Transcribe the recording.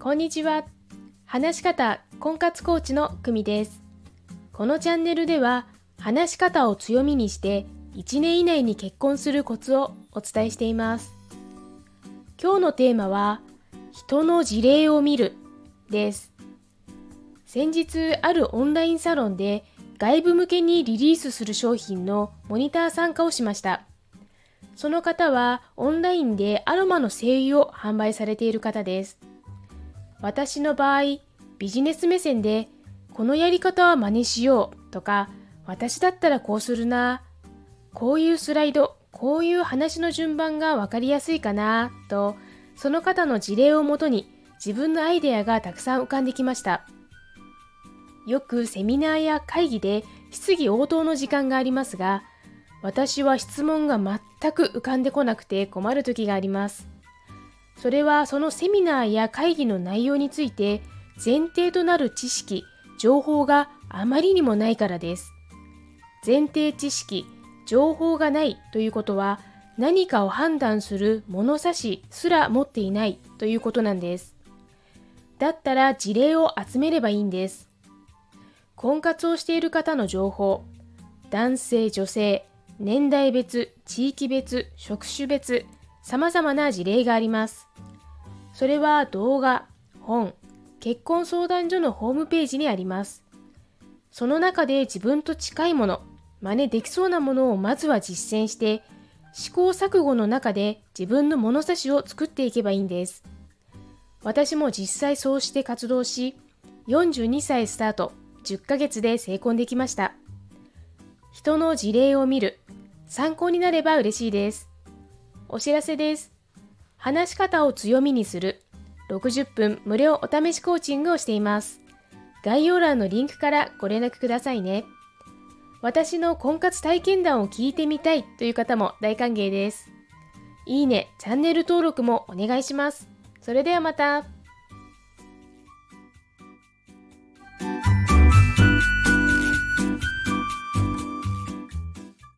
こんにちは。話し方婚活コーチの久美です。このチャンネルでは、話し方を強みにして1年以内に結婚するコツをお伝えしています。今日のテーマは、人の事例を見るです。先日あるオンラインサロンで外部向けにリリースする商品のモニター参加をしました。その方はオンラインでアロマの精油を販売されている方です。私の場合、ビジネス目線でこのやり方は真似しようとか、私だったらこうするな、こういうスライド、こういう話の順番がわかりやすいかなと、その方の事例をもとに自分のアイデアがたくさん浮かんできました。よくセミナーや会議で質疑応答の時間がありますが、私は質問が全く浮かんでこなくて困る時があります。それはそのセミナーや会議の内容について前提となる知識、情報があまりにもないからです。前提知識、情報がないということは何かを判断する物差しすら持っていないということなんです。だったら事例を集めればいいんです。婚活をしている方の情報、男性、女性、年代別、地域別、職種別、様々な事例があります。それは動画、本、結婚相談所のホームページにあります。その中で自分と近いもの、真似できそうなものをまずは実践して、試行錯誤の中で自分の物差しを作っていけばいいんです。私も実際そうして活動し、42歳スタート、10ヶ月で成婚できました。人の事例を見る、参考になれば嬉しいです。お知らせです。話し方を強みにする、60分無料お試しコーチングをしています。概要欄のリンクからご連絡くださいね。私の婚活体験談を聞いてみたいという方も大歓迎です。いいね、チャンネル登録もお願いします。それではまた。